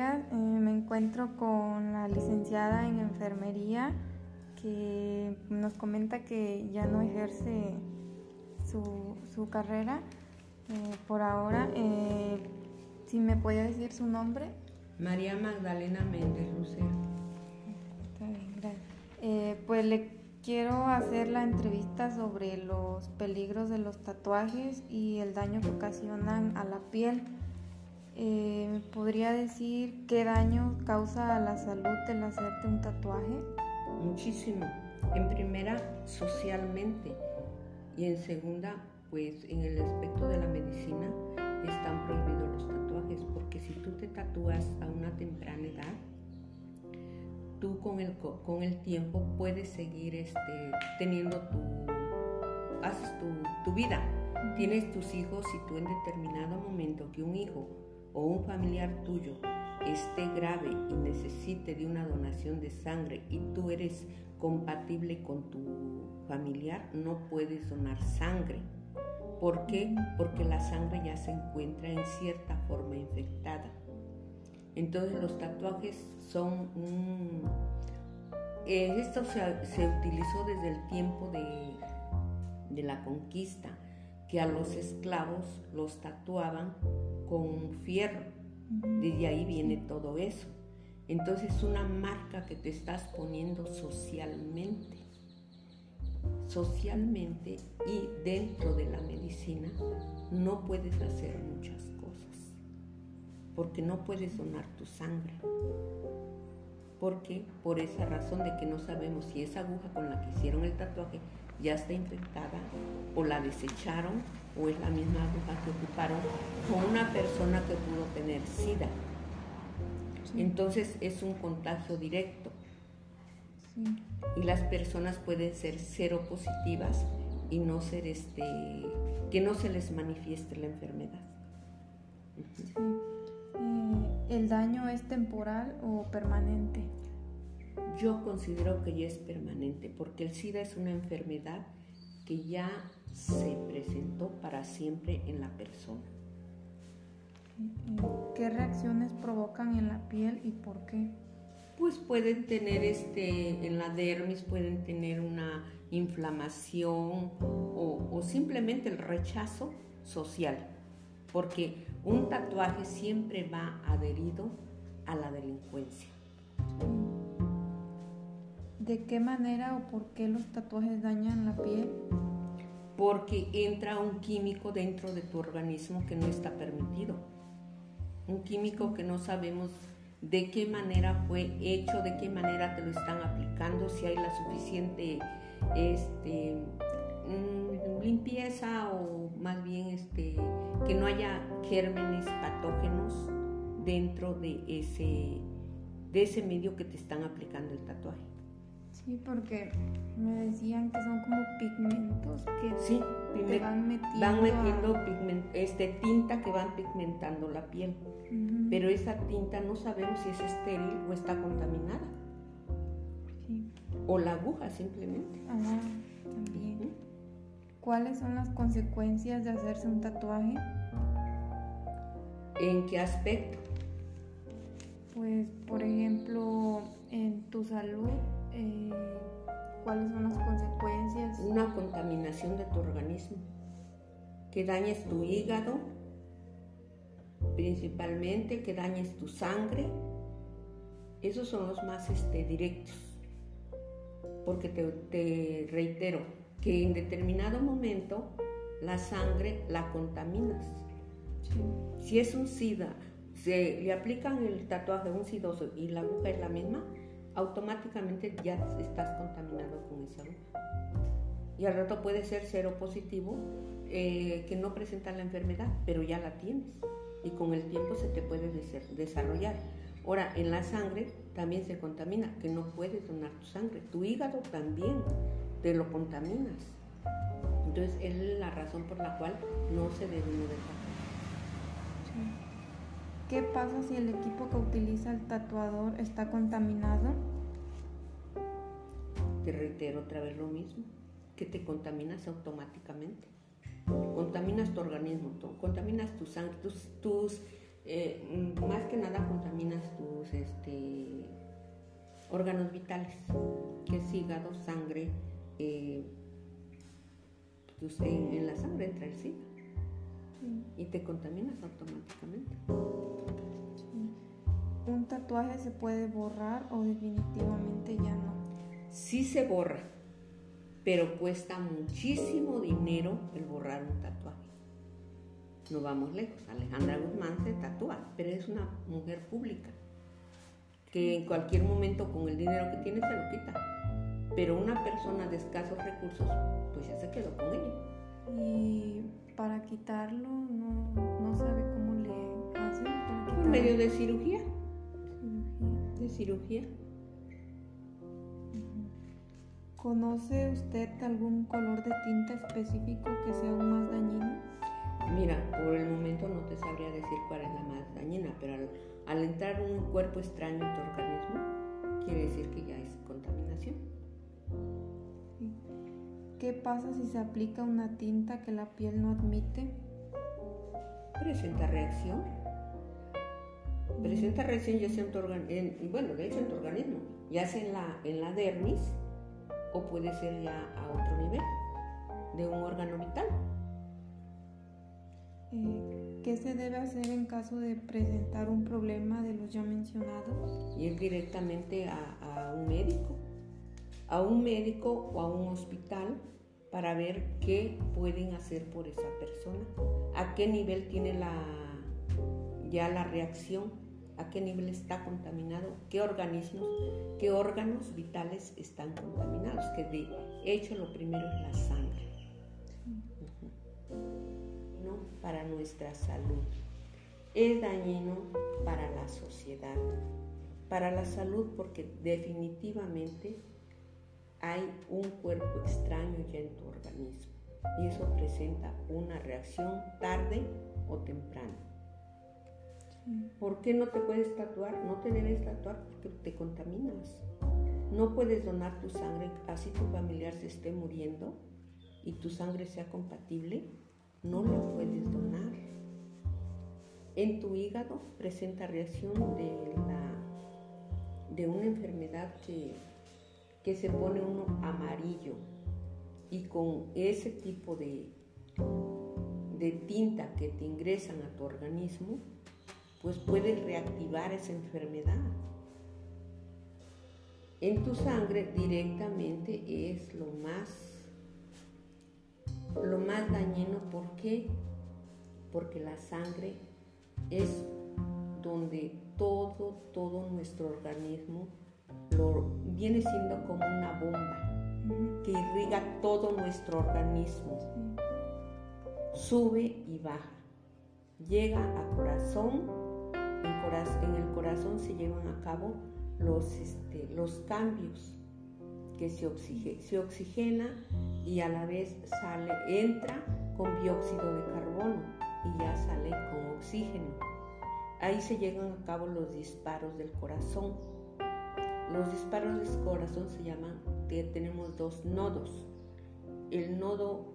días. Eh, me encuentro con la licenciada en enfermería que nos comenta que ya no ejerce su, carrera eh, por ahora. Eh, si me puede decir su nombre. María Magdalena Méndez Lucero. Está bien, gracias. pues le quiero hacer la entrevista sobre los peligros de los tatuajes y el daño que ocasionan a la piel. Eh, ¿Podría decir qué daño causa a la salud el hacerte un tatuaje? Muchísimo. En primera, socialmente. Y en segunda, pues en el aspecto de la medicina están prohibidos los tatuajes, porque si tú te tatúas a una temprana edad, tú con el, con el tiempo puedes seguir este, teniendo tu, haces tu, tu vida. Tienes tus hijos y tú en determinado momento que un hijo o un familiar tuyo esté grave y necesite de una donación de sangre y tú eres compatible con tu familiar, no puedes donar sangre. ¿Por qué? Porque la sangre ya se encuentra en cierta forma infectada. Entonces los tatuajes son un... Eh, esto se, utilizó desde el tiempo de, de la conquista, que a los esclavos los tatuaban con fierro. Desde ahí viene todo eso. Entonces es una marca que te estás poniendo socialmente. Socialmente y dentro de la medicina no puedes hacer muchas cosas. Porque no puedes donar tu sangre. Porque por esa razón de que no sabemos si esa aguja con la que hicieron el tatuaje ya está infectada o la desecharon o es la misma aguja que ocuparon con una persona que pudo tener SIDA. Entonces es un contagio directo. Y las personas pueden ser cero positivas y no ser este, que no se les manifieste la enfermedad. Eh, ¿El daño es temporal o permanente? Yo considero que ya es permanente porque el SIDA es una enfermedad que ya se presentó para siempre en la persona. ¿Qué reacciones provocan en la piel y por qué? Pues pueden tener este, en la dermis pueden tener una inflamación o, o simplemente el rechazo social, porque un tatuaje siempre va adherido a la delincuencia. ¿De qué manera o por qué los tatuajes dañan la piel? Porque entra un químico dentro de tu organismo que no está permitido. Un químico que no sabemos de qué manera fue hecho, de qué manera te lo están aplicando, si hay la suficiente este, mm, limpieza o más bien este, que no haya gérmenes patógenos dentro de ese, de ese medio que te están aplicando el tatuaje. Sí, porque me decían que son como pigmentos que sí, te van metiendo, van metiendo este, tinta que van pigmentando la piel. Pero esa tinta no sabemos si es estéril o está contaminada. Sí. O la aguja simplemente. Ah, también. ¿Cuáles son las consecuencias de hacerse un tatuaje? ¿En qué aspecto? Pues, por ejemplo, en tu salud eh, cuáles son las consecuencias. Una contaminación de tu organismo, que dañes tu hígado, principalmente, que dañes tu sangre. Esos son los más este, directos, porque te, reitero que en determinado momento la sangre la contaminas. Si es un SIDA, se le aplican el tatuaje a un sidoso y la aguja es la misma, automáticamente ya estás contaminado con esa aguja. Y al rato puede ser cero positivo, eh, que no presenta la enfermedad, pero ya la tienes. Y con el tiempo se te puede desarrollar. Ahora, en la sangre también se contamina, que no puedes donar tu sangre. Tu hígado también te lo contaminas. Entonces, es la razón por la cual no se debe uno ¿Qué pasa si el equipo que utiliza el tatuador está contaminado? Te reitero otra vez lo mismo, que te contaminas automáticamente. Contaminas tu organismo, contaminas tu sangre, tus, eh, más que nada contaminas tus este, órganos vitales, que es hígado, sangre, eh, en, la sangre entra el SIDA y te contaminas automáticamente. ¿Un tatuaje se puede borrar o definitivamente ya no? Sí se borra, pero cuesta muchísimo dinero el borrar un tatuaje. No vamos lejos. Alejandra Guzmán se tatúa, pero es una mujer pública que en cualquier momento con el dinero que tiene se lo quita. Pero una persona de escasos recursos, pues ya se quedó con ella. Y para quitarlo no, no sabe cómo le hacen. Por medio de cirugía. De cirugía. ¿Conoce usted algún color de tinta específico que sea aún más dañino? Mira, por el momento no te sabría decir cuál es la más dañina, pero al, entrar un cuerpo extraño en tu organismo, quiere decir que ya es contaminación. ¿Qué pasa si se aplica una tinta que la piel no admite? Presenta reacción. Presenta reacción ya sea en tu organismo, bueno, de hecho en tu organismo, ya sea en la, en la dermis o puede ser ya a otro nivel de un órgano vital. Eh, ¿Qué se debe hacer en caso de presentar un problema de los ya mencionados? Ir directamente a, un médico, a un médico o a un hospital para ver qué pueden hacer por esa persona, a qué nivel tiene la, ya la reacción a qué nivel está contaminado, qué organismos, qué órganos vitales están contaminados, que de hecho lo primero es la sangre. ¿No? Para nuestra salud. Es dañino para la sociedad. Para la salud porque definitivamente hay un cuerpo extraño ya en tu organismo y eso presenta una reacción tarde o temprano. ¿Por qué no te puedes tatuar? No te debes tatuar porque te contaminas. No puedes donar tu sangre, así tu familiar se esté muriendo y tu sangre sea compatible, no la puedes donar. En tu hígado presenta reacción de, una enfermedad que, se pone uno amarillo y con ese tipo de tinta que te ingresan a tu organismo, pues puedes reactivar esa enfermedad. En tu sangre directamente es lo más lo más dañino, ¿por qué? Porque la sangre es donde todo, todo nuestro organismo lo, viene siendo como una bomba que irriga todo nuestro organismo. Sube y baja. Llega a corazón en el corazón se llevan a cabo los, este, los cambios que se, se oxigena y a la vez sale, entra con dióxido de carbono y ya sale con oxígeno. Ahí se llevan a cabo los disparos del corazón. Los disparos del corazón se llaman, tenemos dos nodos, el nodo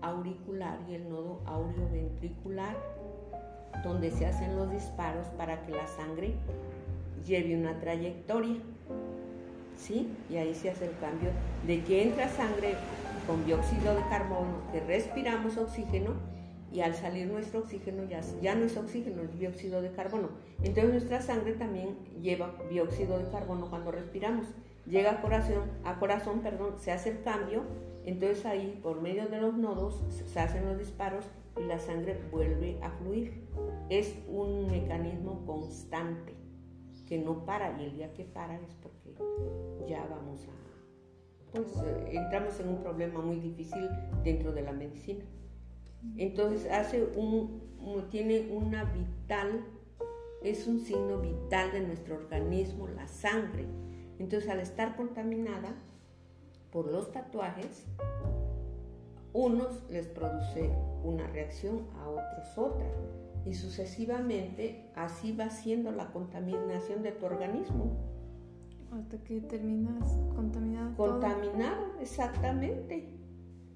auricular y el nodo aureoventricular donde se hacen los disparos para que la sangre lleve una trayectoria. ¿Sí? Y ahí se hace el cambio de que entra sangre con dióxido de carbono, que respiramos oxígeno y al salir nuestro oxígeno ya, ya no es oxígeno, es dióxido de carbono. Entonces nuestra sangre también lleva dióxido de carbono cuando respiramos. Llega a corazón, a corazón, perdón, se hace el cambio, entonces ahí por medio de los nodos se hacen los disparos y la sangre vuelve a fluir. Es un mecanismo constante que no para y el día que para es porque ya vamos a, pues eh, entramos en un problema muy difícil dentro de la medicina. Entonces hace un, tiene una vital, es un signo vital de nuestro organismo, la sangre. Entonces al estar contaminada por los tatuajes, unos les produce una reacción, a otros otra. Y sucesivamente así va siendo la contaminación de tu organismo. Hasta que terminas contaminado. Contaminado, exactamente.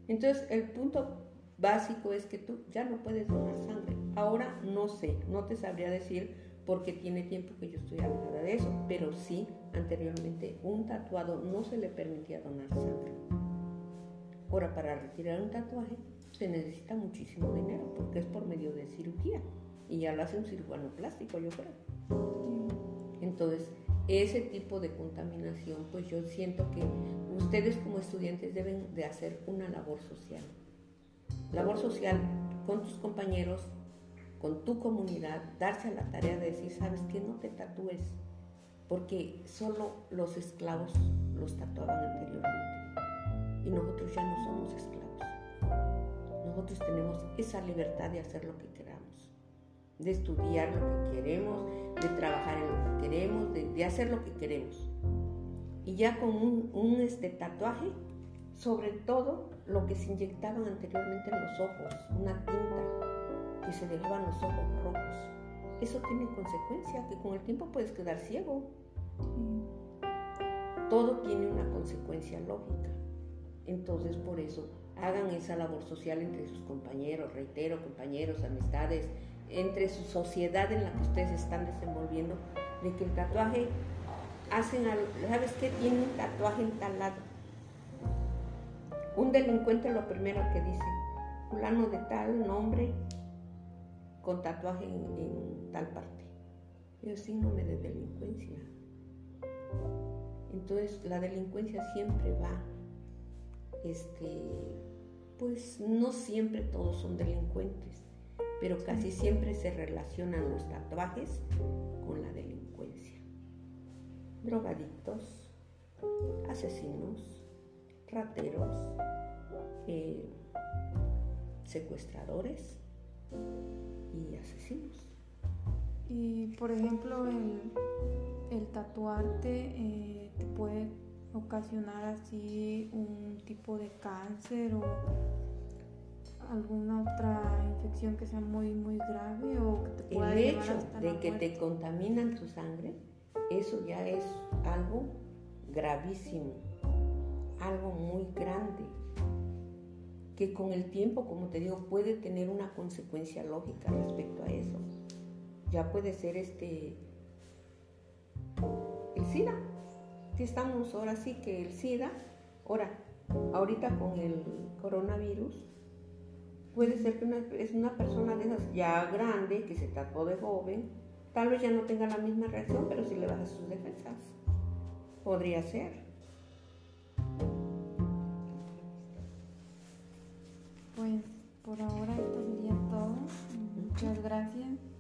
Entonces el punto básico es que tú ya no puedes donar sangre Ahora no sé, no te sabría decir porque tiene tiempo que yo estoy alejada de eso, pero sí, anteriormente un tatuado no se le permitía donar sangre. Ahora, para retirar un tatuaje se necesita muchísimo dinero porque es por medio de cirugía y ya lo hace un cirujano plástico, yo creo. Entonces, ese tipo de contaminación, pues yo siento que ustedes como estudiantes deben de hacer una labor social. Labor social con tus compañeros, con tu comunidad, darse a la tarea de decir, sabes que no te tatúes, porque solo los esclavos los tatuaban anteriormente y nosotros ya no somos esclavos. Nosotros tenemos esa libertad de hacer lo que queramos, de estudiar lo que queremos, de trabajar en lo que queremos, de, hacer lo que queremos. Y ya con un, un este, tatuaje, sobre todo lo que se inyectaban anteriormente en los ojos, una tinta, que se dejaban los ojos rojos. Eso tiene consecuencia, que con el tiempo puedes quedar ciego. Todo tiene una consecuencia lógica. Entonces, por eso, hagan esa labor social entre sus compañeros, reitero, compañeros, amistades, entre su sociedad en la que ustedes están desenvolviendo, de que el tatuaje hacen, ¿sabes qué? Tiene un tatuaje en tal lado. Un delincuente lo primero que dice, fulano de tal nombre, con tatuaje en, tal parte. Es síndrome de delincuencia. Entonces la delincuencia siempre va, este, pues no siempre todos son delincuentes, pero casi siempre se relacionan los tatuajes con la delincuencia. Drogadictos, asesinos, rateros, eh, secuestradores, y asesinos. Y por ejemplo, el, el tatuarte eh, te puede ocasionar así un tipo de cáncer o alguna otra infección que sea muy muy grave o que te pueda el hecho de que te contaminan tu sangre eso ya es algo gravísimo algo muy grande que con el tiempo, como te digo, puede tener una consecuencia lógica respecto a eso. Ya puede ser este el SIDA, que estamos ahora sí que el SIDA, ahora, ahorita con el coronavirus, puede ser que es una persona de esas ya grande, que se trató de joven, tal vez ya no tenga la misma reacción, pero si le baja sus defensas, podría ser. Pues por ahora esto sería todo. Muchas gracias.